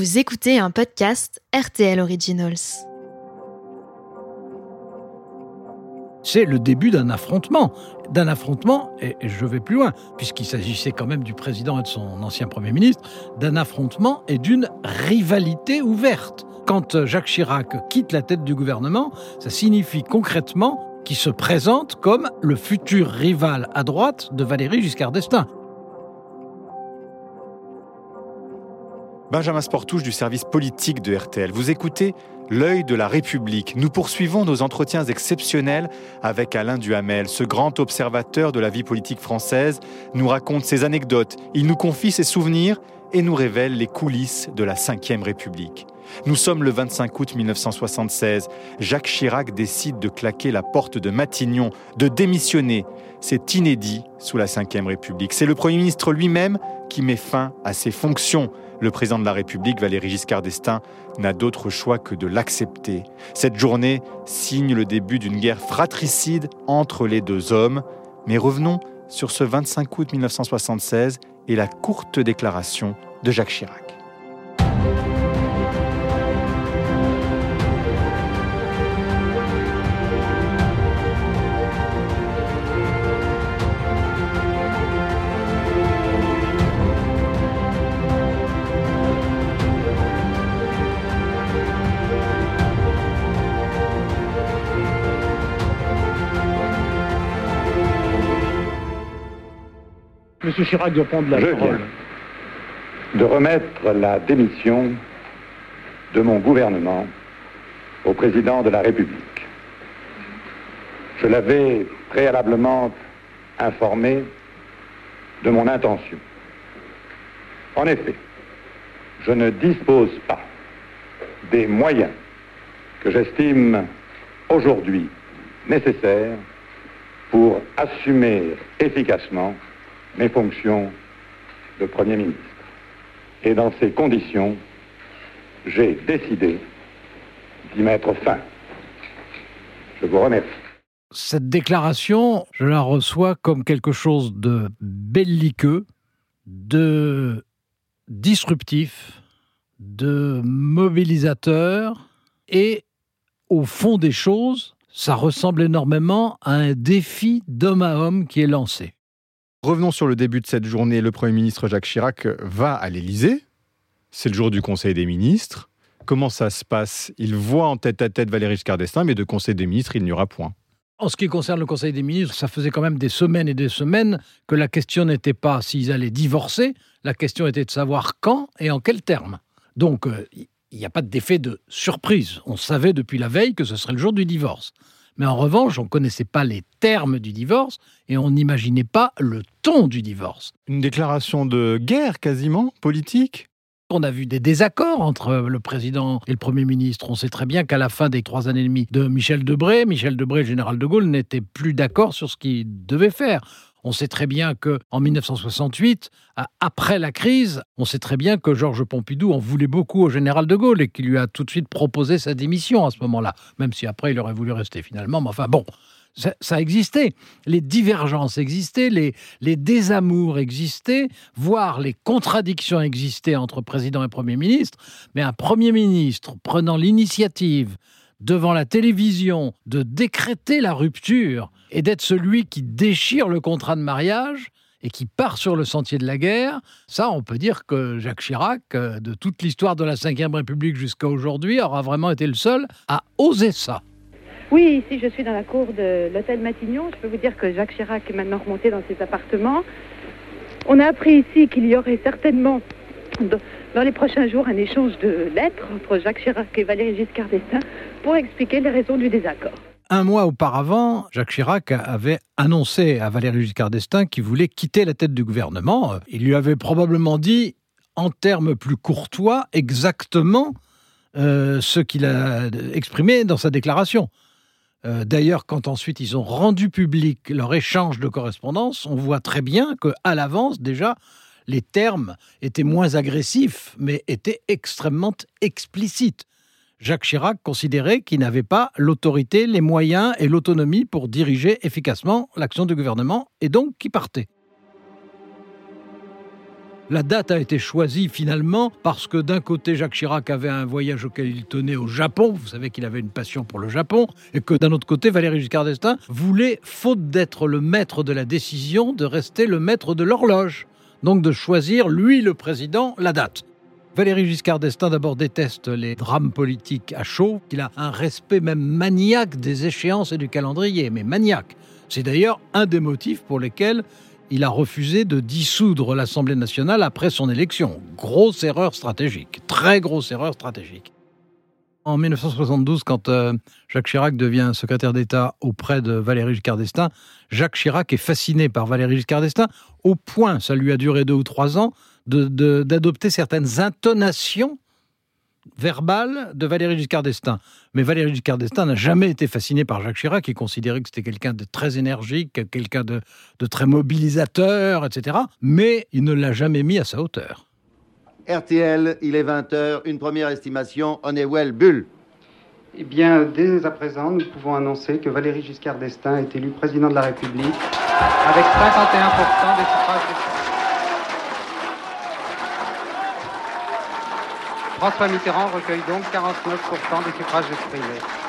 Vous écoutez un podcast RTL Originals. C'est le début d'un affrontement. D'un affrontement, et je vais plus loin, puisqu'il s'agissait quand même du président et de son ancien Premier ministre, d'un affrontement et d'une rivalité ouverte. Quand Jacques Chirac quitte la tête du gouvernement, ça signifie concrètement qu'il se présente comme le futur rival à droite de Valéry Giscard d'Estaing. Benjamin Sportouche du service politique de RTL. Vous écoutez L'œil de la République. Nous poursuivons nos entretiens exceptionnels avec Alain Duhamel. Ce grand observateur de la vie politique française nous raconte ses anecdotes, il nous confie ses souvenirs et nous révèle les coulisses de la Ve République. Nous sommes le 25 août 1976. Jacques Chirac décide de claquer la porte de Matignon, de démissionner. C'est inédit sous la Ve République. C'est le Premier ministre lui-même qui met fin à ses fonctions. Le président de la République, Valéry Giscard d'Estaing, n'a d'autre choix que de l'accepter. Cette journée signe le début d'une guerre fratricide entre les deux hommes. Mais revenons sur ce 25 août 1976 et la courte déclaration de Jacques Chirac. Monsieur Chirac doit prendre la Je parole. viens de remettre la démission de mon gouvernement au président de la République. Je l'avais préalablement informé de mon intention. En effet, je ne dispose pas des moyens que j'estime aujourd'hui nécessaires pour assumer efficacement mes fonctions de Premier ministre. Et dans ces conditions, j'ai décidé d'y mettre fin. Je vous remercie. Cette déclaration, je la reçois comme quelque chose de belliqueux, de disruptif, de mobilisateur, et au fond des choses, ça ressemble énormément à un défi d'homme à homme qui est lancé. Revenons sur le début de cette journée. Le Premier ministre Jacques Chirac va à l'Élysée. C'est le jour du Conseil des ministres. Comment ça se passe? Il voit en tête à tête Valéry Giscard d'Estaing, mais de Conseil des ministres, il n'y aura point. En ce qui concerne le Conseil des ministres, ça faisait quand même des semaines et des semaines que la question n'était pas s'ils allaient divorcer, la question était de savoir quand et en quels termes. Donc, euh, il n'y a pas d'effet de surprise. On savait depuis la veille que ce serait le jour du divorce. Mais en revanche, on ne connaissait pas les termes du divorce et on n'imaginait pas le ton du divorce. Une déclaration de guerre quasiment, politique? On a vu des désaccords entre le président et le Premier ministre. On sait très bien qu'à la fin des trois années et demie de Michel Debré, Michel Debré, le général de Gaulle, n'était plus d'accord sur ce qu'il devait faire. On sait très bien que en 1968, après la crise, on sait très bien que Georges Pompidou en voulait beaucoup au général de Gaulle et qu'il lui a tout de suite proposé sa démission à ce moment-là, même si après il aurait voulu rester finalement. Mais enfin bon, ça, existait. Les divergences existaient, les désamours existaient, voire les contradictions existaient entre président et Premier ministre. Mais un Premier ministre prenant l'initiative devant la télévision de décréter la rupture et d'être celui qui déchire le contrat de mariage et qui part sur le sentier de la guerre, ça, on peut dire que Jacques Chirac, euh, de toute l'histoire de la Ve République jusqu'à aujourd'hui, aura vraiment été le seul à oser ça. Oui, ici je suis dans la cour de l'hôtel Matignon. Je peux vous dire que Jacques Chirac est maintenant remonté dans ses appartements. On a appris ici qu'il y aurait certainement dans les prochains jours un échange de lettres entre Jacques Chirac et Valéry Giscard d'Estaing pour expliquer les raisons du désaccord. Un mois auparavant, Jacques Chirac avait annoncé à Valéry Giscard d'Estaing qu'il voulait quitter la tête du gouvernement. Il lui avait probablement dit, en termes plus courtois, exactement euh, ce qu'il a exprimé dans sa déclaration. Euh, D'ailleurs, quand ensuite ils ont rendu public leur échange de correspondance, on voit très bien que à l'avance déjà les termes étaient moins agressifs, mais étaient extrêmement explicites. Jacques Chirac considérait qu'il n'avait pas l'autorité, les moyens et l'autonomie pour diriger efficacement l'action du gouvernement, et donc qu'il partait. La date a été choisie finalement parce que d'un côté Jacques Chirac avait un voyage auquel il tenait au Japon, vous savez qu'il avait une passion pour le Japon, et que d'un autre côté Valéry Giscard d'Estaing voulait, faute d'être le maître de la décision, de rester le maître de l'horloge. Donc de choisir, lui le président, la date. Valéry Giscard d'Estaing d'abord déteste les drames politiques à chaud, il a un respect même maniaque des échéances et du calendrier, mais maniaque. C'est d'ailleurs un des motifs pour lesquels il a refusé de dissoudre l'Assemblée nationale après son élection. Grosse erreur stratégique, très grosse erreur stratégique. En 1972, quand euh, Jacques Chirac devient secrétaire d'État auprès de Valéry Giscard d'Estaing, Jacques Chirac est fasciné par Valéry Giscard d'Estaing au point, ça lui a duré deux ou trois ans, d'adopter certaines intonations verbale de Valéry Giscard d'Estaing. Mais Valéry Giscard d'Estaing n'a jamais été fasciné par Jacques Chirac, qui considérait que c'était quelqu'un de très énergique, quelqu'un de, de, très mobilisateur, etc. Mais il ne l'a jamais mis à sa hauteur. RTL, il est 20h, une première estimation, Honeywell Bull. Eh bien, dès à présent, nous pouvons annoncer que Valéry Giscard d'Estaing est élu président de la République avec 51% des suffrages François Mitterrand recueille donc 49% des suffrages exprimés.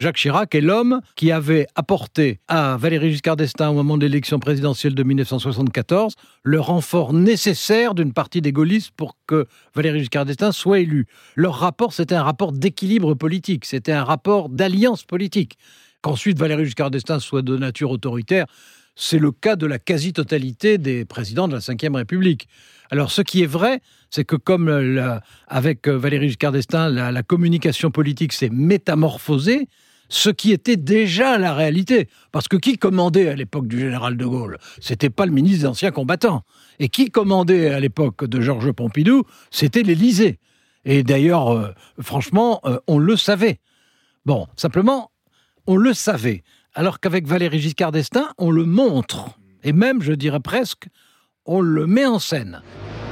Jacques Chirac est l'homme qui avait apporté à Valéry Giscard d'Estaing au moment de l'élection présidentielle de 1974 le renfort nécessaire d'une partie des gaullistes pour que Valéry Giscard d'Estaing soit élu. Leur rapport, c'était un rapport d'équilibre politique, c'était un rapport d'alliance politique. Qu'ensuite Valéry Giscard d'Estaing soit de nature autoritaire, c'est le cas de la quasi-totalité des présidents de la Ve République. Alors, ce qui est vrai, c'est que comme avec Valéry Giscard d'Estaing, la, communication politique s'est métamorphosée, ce qui était déjà la réalité. Parce que qui commandait à l'époque du général de Gaulle? C'était pas le ministre des Anciens Combattants. Et qui commandait à l'époque de Georges Pompidou? C'était l'Élysée. Et d'ailleurs, euh, franchement, euh, on le savait. Bon, simplement, on le savait alors qu'avec Valéry Giscard d'Estaing, on le montre. Et même, je dirais presque, on le met en scène.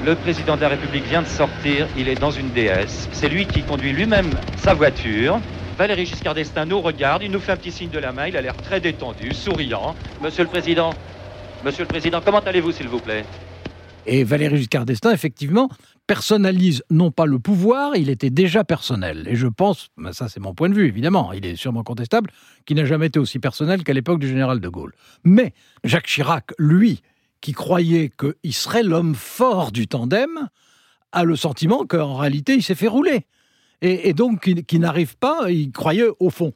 Le président de la République vient de sortir, il est dans une DS. C'est lui qui conduit lui-même sa voiture. Valéry Giscard d'Estaing nous regarde, il nous fait un petit signe de la main, il a l'air très détendu, souriant. Monsieur le Président, Monsieur le Président, comment allez-vous s'il vous plaît? Et Valéry Giscard d'Estaing, effectivement, personnalise non pas le pouvoir, il était déjà personnel. Et je pense, ben ça c'est mon point de vue évidemment, il est sûrement contestable, qu'il n'a jamais été aussi personnel qu'à l'époque du général de Gaulle. Mais Jacques Chirac, lui, qui croyait qu'il serait l'homme fort du tandem, a le sentiment qu'en réalité il s'est fait rouler. Et, donc qui, n'arrive pas, il croyait au fond.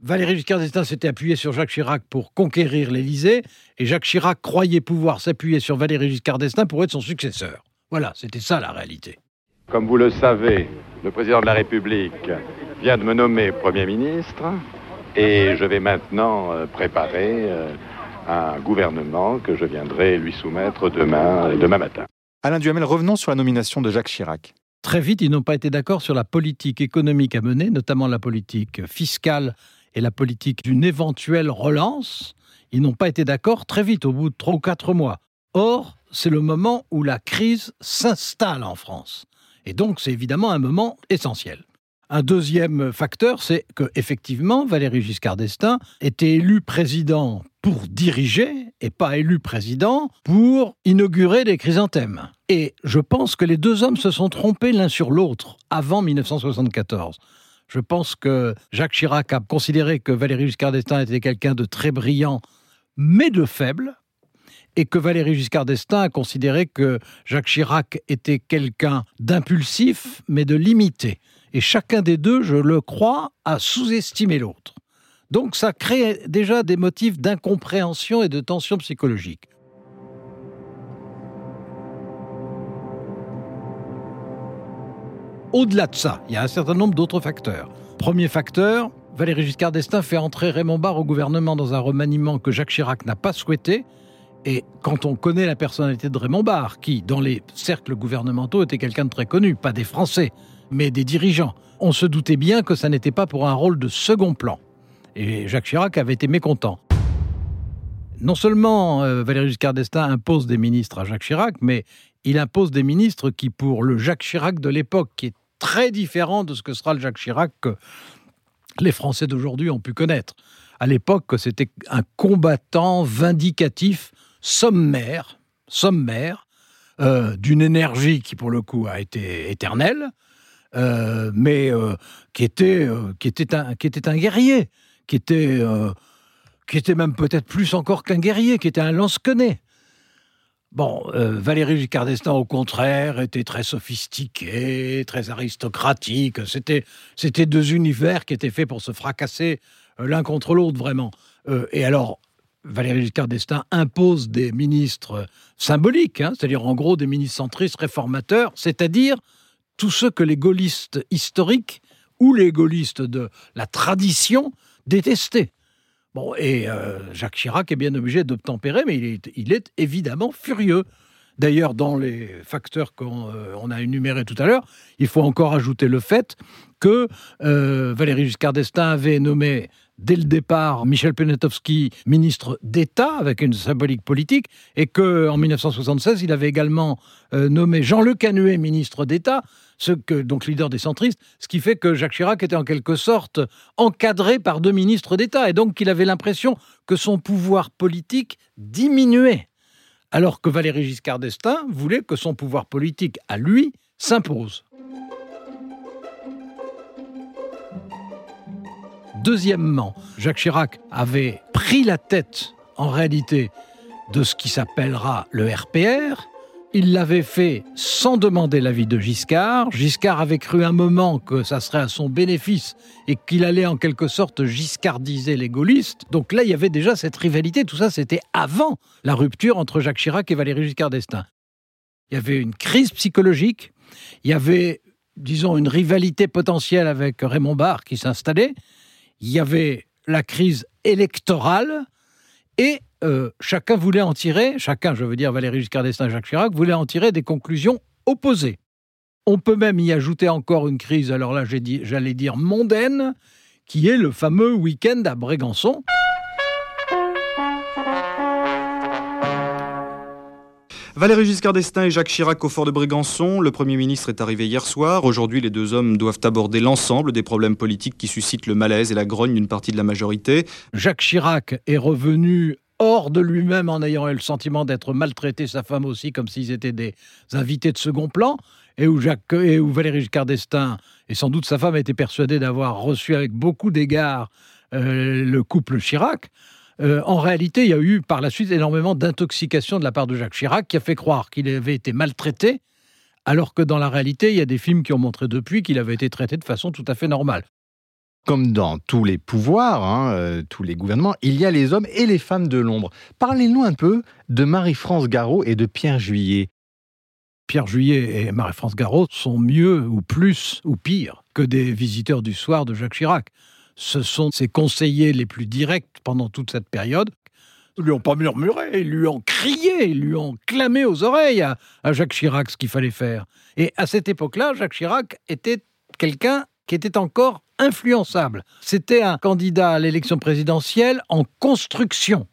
Valéry Giscard d'Estaing s'était appuyé sur Jacques Chirac pour conquérir l'Élysée, et Jacques Chirac croyait pouvoir s'appuyer sur Valéry Giscard d'Estaing pour être son successeur. Voilà, c'était ça la réalité. Comme vous le savez, le président de la République vient de me nommer Premier ministre et je vais maintenant euh, préparer euh, un gouvernement que je viendrai lui soumettre demain, demain matin. Alain Duhamel, revenons sur la nomination de Jacques Chirac. Très vite, ils n'ont pas été d'accord sur la politique économique à mener, notamment la politique fiscale et la politique d'une éventuelle relance. Ils n'ont pas été d'accord très vite, au bout de trois ou quatre mois. Or, c'est le moment où la crise s'installe en France. Et donc, c'est évidemment un moment essentiel. Un deuxième facteur, c'est que effectivement, Valéry Giscard d'Estaing était élu président pour diriger et pas élu président pour inaugurer des chrysanthèmes. Et je pense que les deux hommes se sont trompés l'un sur l'autre avant 1974. Je pense que Jacques Chirac a considéré que Valéry Giscard d'Estaing était quelqu'un de très brillant, mais de faible, et que Valéry Giscard d'Estaing a considéré que Jacques Chirac était quelqu'un d'impulsif, mais de limité. Et chacun des deux, je le crois, a sous-estimé l'autre. Donc ça crée déjà des motifs d'incompréhension et de tension psychologique. Au-delà de ça, il y a un certain nombre d'autres facteurs. Premier facteur, Valéry Giscard d'Estaing fait entrer Raymond Barre au gouvernement dans un remaniement que Jacques Chirac n'a pas souhaité, et quand on connaît la personnalité de Raymond Barre, qui, dans les cercles gouvernementaux, était quelqu'un de très connu, pas des Français, mais des dirigeants, on se doutait bien que ça n'était pas pour un rôle de second plan. Et Jacques Chirac avait été mécontent. Non seulement euh, Valéry Giscard d'Estaing impose des ministres à Jacques Chirac, mais il impose des ministres qui, pour le Jacques Chirac de l'époque, qui est très différent de ce que sera le Jacques Chirac que les Français d'aujourd'hui ont pu connaître. à l'époque que c'était un combattant vindicatif sommaire, sommaire, euh, d'une énergie qui pour le coup a été éternelle, euh, mais euh, qui, était, qui, était un, qui était un guerrier, qui était, qui était même peut-être plus encore qu'un guerrier, qui était un lance-quenet. Bon, Valéry Giscard d'Estaing, au contraire, était très sophistiqué, très aristocratique. C'était, c'était deux univers qui étaient faits pour se fracasser l'un contre l'autre, vraiment. et alors, Valéry Giscard d'Estaing impose des ministres symboliques, hein, c'est-à-dire en gros des ministres centristes réformateurs, c'est-à-dire tous ceux que les gaullistes historiques ou les gaullistes de la tradition détestaient. Bon, et euh, Jacques Chirac est bien obligé d'obtempérer, mais il est, évidemment furieux. D'ailleurs, dans les facteurs qu'on euh, a énumérés tout à l'heure, il faut encore ajouter le fait que euh, Valéry Giscard d'Estaing avait nommé dès le départ Michel Penetowski ministre d'État avec une symbolique politique et que en 1976 il avait également euh, nommé Jean-Luc Canuet ministre d'État, donc leader des centristes, ce qui fait que Jacques Chirac était en quelque sorte encadré par deux ministres d'État et donc qu'il avait l'impression que son pouvoir politique diminuait, alors que Valéry Giscard d'Estaing voulait que son pouvoir politique à lui s'impose. Deuxièmement, Jacques Chirac avait pris la tête, en réalité, de ce qui s'appellera le RPR. Il l'avait fait sans demander l'avis de Giscard. Giscard avait cru un moment que ça serait à son bénéfice et qu'il allait en quelque sorte giscardiser les gaullistes. Donc là, il y avait déjà cette rivalité. Tout ça, c'était avant la rupture entre Jacques Chirac et Valéry Giscard d'Estaing. Il y avait une crise psychologique. Il y avait, disons, une rivalité potentielle avec Raymond Barre qui s'installait il y avait la crise électorale et euh, chacun voulait en tirer, chacun, je veux dire Valéry Giscard d'Estaing Jacques Chirac, voulait en tirer des conclusions opposées. On peut même y ajouter encore une crise, alors là j'allais dire mondaine, qui est le fameux week-end à Brégançon. Valéry Giscard d'Estaing et Jacques Chirac au fort de Brégançon. Le Premier ministre est arrivé hier soir. Aujourd'hui, les deux hommes doivent aborder l'ensemble des problèmes politiques qui suscitent le malaise et la grogne d'une partie de la majorité. Jacques Chirac est revenu hors de lui-même en ayant eu le sentiment d'être maltraité, sa femme aussi, comme s'ils étaient des invités de second plan, et où, Jacques, et où Valéry Giscard d'Estaing, et sans doute sa femme, était persuadée d'avoir reçu avec beaucoup d'égards euh, le couple Chirac. Euh, en réalité, il y a eu par la suite énormément d'intoxication de la part de Jacques Chirac qui a fait croire qu'il avait été maltraité, alors que dans la réalité, il y a des films qui ont montré depuis qu'il avait été traité de façon tout à fait normale. Comme dans tous les pouvoirs, hein, euh, tous les gouvernements, il y a les hommes et les femmes de l'ombre. Parlez-nous un peu de Marie-France Garot et de Pierre Juillet. Pierre Juillet et Marie-France Garot sont mieux ou plus ou pire que des visiteurs du soir de Jacques Chirac ce sont ses conseillers les plus directs pendant toute cette période. Ils lui ont pas murmuré, ils lui ont crié, ils lui ont clamé aux oreilles à, Jacques Chirac ce qu'il fallait faire. Et à cette époque-là, Jacques Chirac était quelqu'un qui était encore influençable. C'était un candidat à l'élection présidentielle en construction.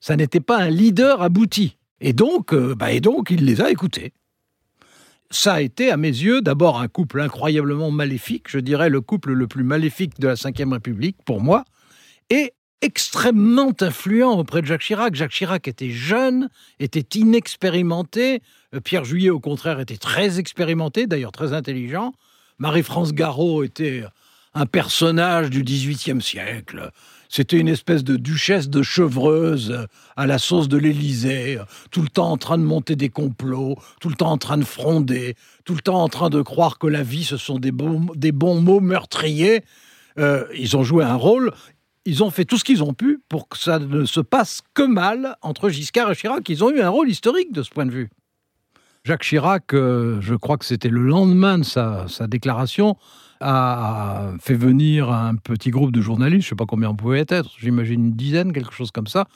Ça n'était pas un leader abouti. Et donc, euh, bah, et donc, il les a écoutés ça a été, à mes yeux, d'abord un couple incroyablement maléfique, je dirais le couple le plus maléfique de la Ve République, pour moi, et extrêmement influent auprès de Jacques Chirac. Jacques Chirac était jeune, était inexpérimenté. Euh, Pierre Juillet, au contraire, était très expérimenté, d'ailleurs très intelligent. Marie-France Garot était un personnage du XVIIIe siècle, c'était une espèce de duchesse de chevreuse euh, à la sauce de l'Élysée, euh, tout le temps en train de monter des complots, tout le temps en train de fronder, tout le temps en train de croire que la vie, ce sont des bons, mots meurtriers. Euh, ils ont joué un rôle, ils ont fait tout ce qu'ils ont pu pour que ça ne se passe que mal entre Giscard et Chirac. Ils ont eu un rôle historique de ce point de vue. Jacques Chirac, je crois que c'était le lendemain de sa déclaration, a fait venir un petit groupe de journalistes, je sais pas combien on pouvait être, j'imagine une dizaine, quelque chose comme ça,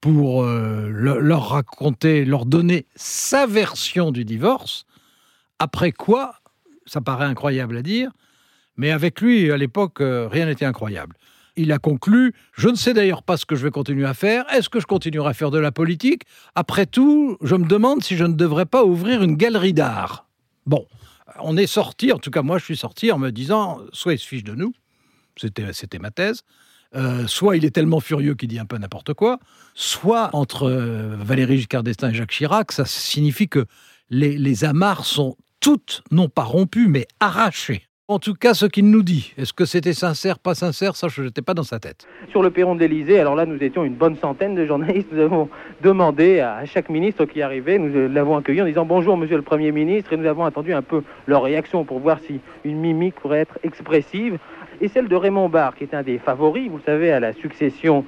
pour euh, leur raconter, leur donner sa version du divorce, après quoi, ça paraît incroyable à dire, mais avec lui, à l'époque, euh, rien n'était incroyable. Il a conclu, je ne sais d'ailleurs pas ce que je vais continuer à faire, est-ce que je continuerai à faire de la politique? Après tout, je me demande si je ne devrais pas ouvrir une galerie d'art. Bon, on est sorti, en tout cas moi je suis sorti en me disant, soit il se fiche de nous, c'était ma thèse, Euh, soit il est tellement furieux qu'il dit un peu n'importe quoi, soit entre euh, Valéry Giscard d'Estaing et Jacques Chirac, ça signifie que les, les amarres sont toutes, non pas rompues, mais arrachées. En tout cas, ce qu'il nous dit, est-ce que c'était sincère, pas sincère, ça, je n'étais pas dans sa tête. Sur le perron de l'Elysée, alors là, nous étions une bonne centaine de journalistes. Nous avons demandé à chaque ministre qui arrivait, nous l'avons accueilli en disant bonjour, monsieur le Premier ministre, et nous avons attendu un peu leur réaction pour voir si une mimique pourrait être expressive. Et celle de Raymond Barre, qui est un des favoris, vous savez, à la succession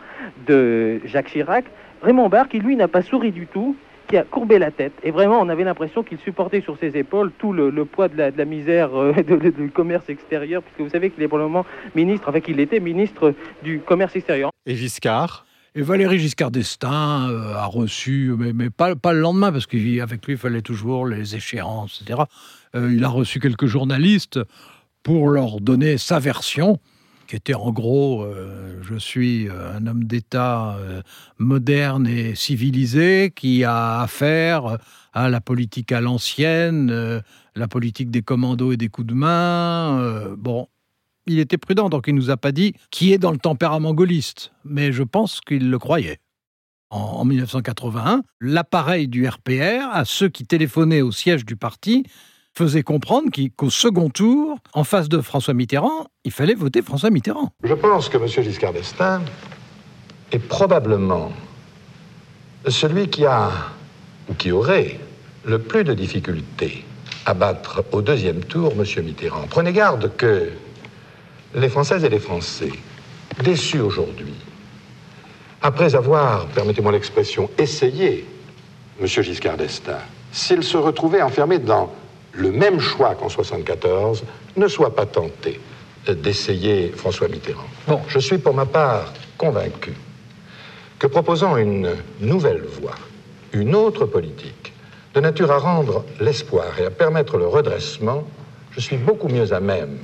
de Jacques Chirac. Raymond Barre, qui lui n'a pas souri du tout, qui a courbé la tête. Et vraiment, on avait l'impression qu'il supportait sur ses épaules tout le, le poids de la, de la misère euh, de- de- du commerce extérieur, puisque vous savez qu'il est pour le moment ministre, enfin qu'il était ministre du commerce extérieur. Et Giscard? Et Valéry Giscard d'Estaing euh, a reçu, mais, mais pas, pas le lendemain, parce qu'avec lui, il fallait toujours les échéances, etc. Euh, il a reçu quelques journalistes pour leur donner sa version, qui était en gros, euh, je suis euh, un homme d'État euh, moderne et civilisé qui a affaire à la politique à l'ancienne, la politique des commandos et des coups de main. bon, il était prudent, donc il nous a pas dit qui est dans le tempérament gaulliste, mais je pense qu'il le croyait. En 1981, l'appareil du RPR, à ceux qui téléphonaient au siège du parti, faisait comprendre qu'au second tour, en face de François Mitterrand, il fallait voter François Mitterrand. Je pense que M. Giscard d'Estaing est probablement celui qui a, ou qui aurait, le plus de difficultés à battre au deuxième tour M. Mitterrand. Prenez garde que les Françaises et les Français, déçus aujourd'hui, après avoir, permettez-moi l'expression, essayé M. Giscard d'Estaing, s'ils se retrouvaient enfermés dans le même choix qu'en 74, ne soient pas tentés d'essayer François Mitterrand. Bon, je suis pour ma part convaincu que proposant une nouvelle voie, une autre politique, de nature à rendre l'espoir et à permettre le redressement, je suis beaucoup mieux à même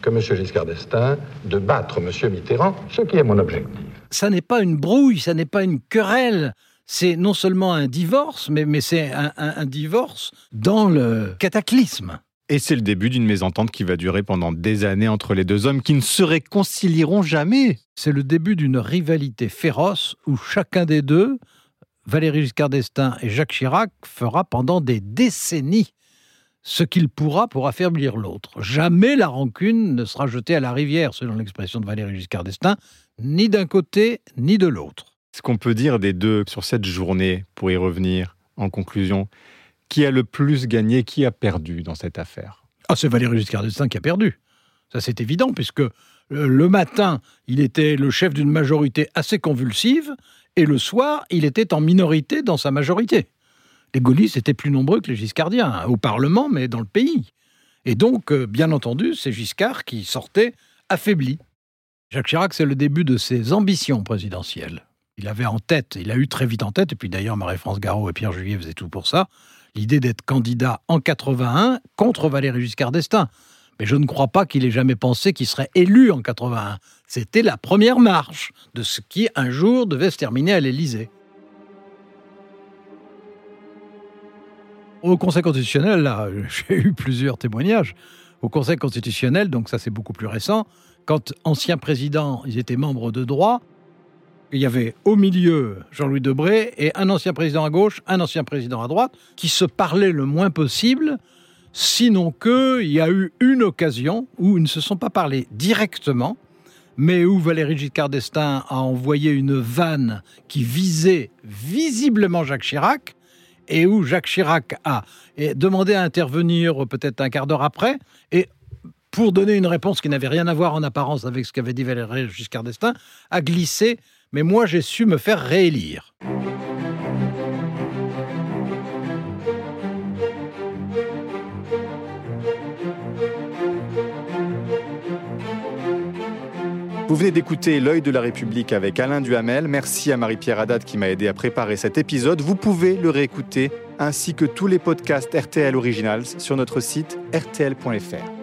que M. Giscard d'Estaing de battre M. Mitterrand, ce qui est mon objectif. Ça n'est pas une brouille, ça n'est pas une querelle. C'est non seulement un divorce, mais, mais c'est un, un- un divorce dans le cataclysme. Et c'est le début d'une mésentente qui va durer pendant des années entre les deux hommes qui ne se réconcilieront jamais. C'est le début d'une rivalité féroce où chacun des deux, Valéry Giscard d'Estaing et Jacques Chirac, fera pendant des décennies ce qu'il pourra pour affaiblir l'autre. Jamais la rancune ne sera jetée à la rivière, selon l'expression de Valéry Giscard d'Estaing, ni d'un côté ni de l'autre. Ce qu'on peut dire des deux sur cette journée, pour y revenir en conclusion, qui a le plus gagné, qui a perdu dans cette affaire? Ah, c'est Valéry Giscard d'Estaing qui a perdu. Ça, c'est évident, puisque euh, le matin, il était le chef d'une majorité assez convulsive, et le soir, il était en minorité dans sa majorité. Les gaullistes étaient plus nombreux que les giscardiens, hein, au Parlement, mais dans le pays. Et donc, euh, bien entendu, c'est Giscard qui sortait affaibli. Jacques Chirac, c'est le début de ses ambitions présidentielles. Il avait en tête, il a eu très vite en tête, et puis d'ailleurs Marie-France Garot et Pierre Juillet faisaient tout pour ça, l'idée d'être candidat en 81 contre Valéry Giscard d'Estaing. Mais je ne crois pas qu'il ait jamais pensé qu'il serait élu en 81. C'était la première marche de ce qui un jour devait se terminer à l'Élysée. Au Conseil constitutionnel, là, j'ai eu plusieurs témoignages. Au Conseil constitutionnel, donc ça c'est beaucoup plus récent, quand anciens présidents, ils étaient membres de droit, il y avait au milieu Jean-Louis Debré et un ancien président à gauche, un ancien président à droite, qui se parlaient le moins possible, sinon qu'il y a eu une occasion où ils ne se sont pas parlé directement, mais où Valéry Giscard d'Estaing a envoyé une vanne qui visait visiblement Jacques Chirac, et où Jacques Chirac a demandé à intervenir peut-être un quart d'heure après, et pour donner une réponse qui n'avait rien à voir en apparence avec ce qu'avait dit Valéry Giscard d'Estaing, a glissé mais moi j'ai su me faire réélire. Vous venez d'écouter L'œil de la République avec Alain Duhamel. Merci à Marie-Pierre Haddad qui m'a aidé à préparer cet épisode. Vous pouvez le réécouter ainsi que tous les podcasts RTL Originals sur notre site rtl.fr.